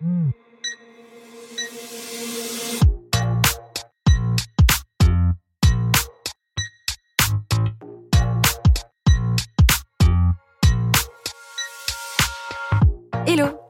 Hmm. Hello.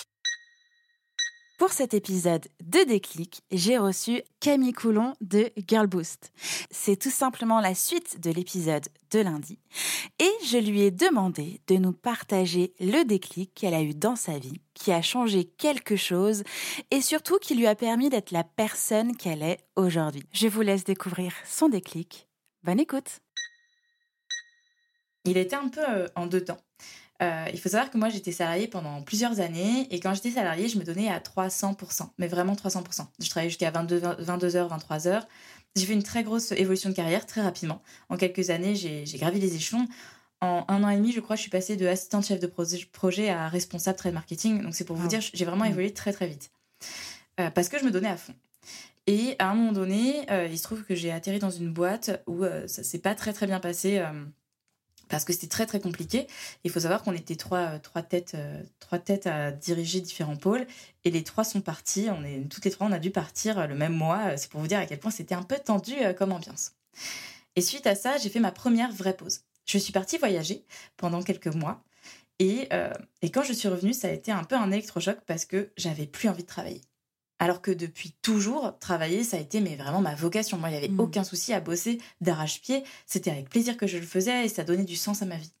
pour cet épisode de Déclic, j'ai reçu Camille Coulon de Girl Boost. C'est tout simplement la suite de l'épisode de lundi. Et je lui ai demandé de nous partager le déclic qu'elle a eu dans sa vie, qui a changé quelque chose et surtout qui lui a permis d'être la personne qu'elle est aujourd'hui. Je vous laisse découvrir son déclic. Bonne écoute. Il était un peu euh, en deux temps. Euh, il faut savoir que moi, j'étais salariée pendant plusieurs années et quand j'étais salariée, je me donnais à 300%, mais vraiment 300%. Je travaillais jusqu'à 22, 22h, 23h. J'ai fait une très grosse évolution de carrière très rapidement. En quelques années, j'ai gravi les échelons. En un an et demi, je crois, je suis passée de assistante chef de projet à responsable trade marketing. Donc, c'est pour vous dire, j'ai vraiment mmh. évolué très, très vite. Euh, parce que je me donnais à fond. Et à un moment donné, euh, il se trouve que j'ai atterri dans une boîte où ça s'est pas très, très bien passé parce que c'était très très compliqué. Il faut savoir qu'on était trois, euh, trois, têtes, euh, trois têtes à diriger différents pôles et les trois sont partis. On est, toutes les trois, on a dû partir euh, le même mois. C'est pour vous dire à quel point c'était un peu tendu comme ambiance. Et suite à ça, j'ai fait ma première vraie pause. Je suis partie voyager pendant quelques mois et, et quand je suis revenue, ça a été un peu un électrochoc parce que j'avais plus envie de travailler. Alors que depuis toujours, travailler, ça a été mais vraiment ma vocation. Moi, il n'y avait mm. aucun souci à bosser d'arrache-pied. C'était avec plaisir que je le faisais et ça donnait du sens à ma vie.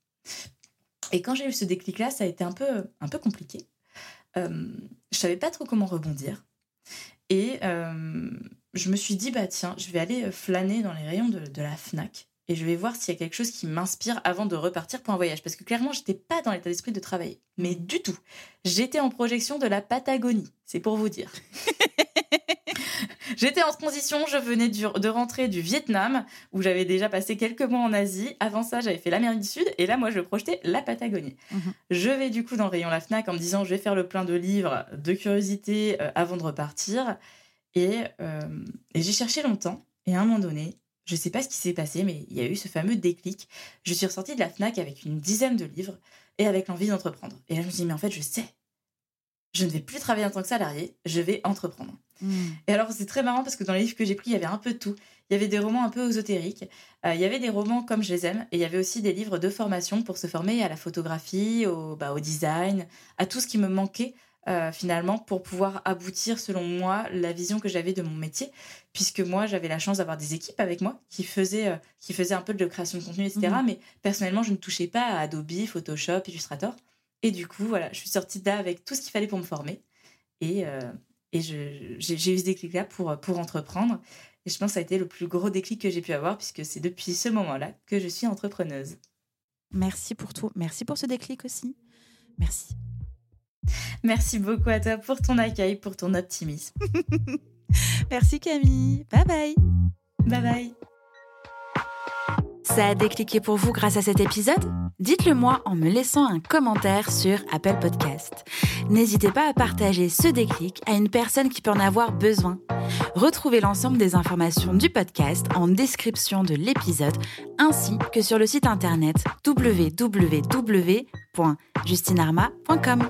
Et quand j'ai eu ce déclic-là, ça a été un peu, un peu compliqué. Euh, je savais pas trop comment rebondir. Et euh, je me suis dit, bah tiens, je vais aller flâner dans les rayons de, de la FNAC et je vais voir s'il y a quelque chose qui m'inspire avant de repartir pour un voyage. Parce que clairement, j'étais pas dans l'état d'esprit de travailler. Mais du tout. J'étais en projection de la Patagonie. C'est pour vous dire. J'étais en transition, je venais de rentrer du Vietnam, où j'avais déjà passé quelques mois en Asie. Avant ça, j'avais fait l'Amérique du Sud, et là, moi, je projetais la Patagonie. Mhm. Je vais du coup dans le rayon La Fnac en me disant, je vais faire le plein de livres, de curiosité euh, avant de repartir. Et, euh, et j'ai cherché longtemps, et à un moment donné, je sais pas ce qui s'est passé, mais il y a eu ce fameux déclic. Je suis ressortie de la FNAC avec une dizaine de livres et avec l'envie d'entreprendre. Et là, je me suis dit, mais en fait, je sais. Je ne vais plus travailler en tant que salarié, je vais entreprendre. Hmm. Et alors, c'est très marrant parce que dans les livres que j'ai pris, il y avait un peu de tout. Il y avait des romans un peu ésotériques, euh, il y avait des romans comme je les aime, et il y avait aussi des livres de formation pour se former à la photographie, au, bah, au design, à tout ce qui me manquait euh, finalement pour pouvoir aboutir selon moi la vision que j'avais de mon métier puisque moi j'avais la chance d'avoir des équipes avec moi qui faisaient euh, qui faisaient un peu de création de contenu etc mhm. mais personnellement je ne touchais pas à Adobe Photoshop Illustrator. Et du coup voilà je suis sortie de là avec tout ce qu'il fallait pour me former. Et euh, et j'ai eu ce déclic là pour pour entreprendre. Et je pense que ça a été le plus gros déclic que j'ai pu avoir puisque c'est depuis ce moment là que je suis entrepreneuse. Merci pour tout. Merci pour ce déclic aussi. Merci Merci beaucoup à toi pour ton accueil, pour ton optimisme. Merci Camille. Bye bye. Bye bye. Ça a décliqué pour vous grâce à cet épisode? Dites-le moi en me laissant un commentaire sur Apple Podcast. N'hésitez pas à partager ce déclic à une personne qui peut en avoir besoin. Retrouvez l'ensemble des informations du podcast en description de l'épisode ainsi que sur le site internet www.justinarma.com.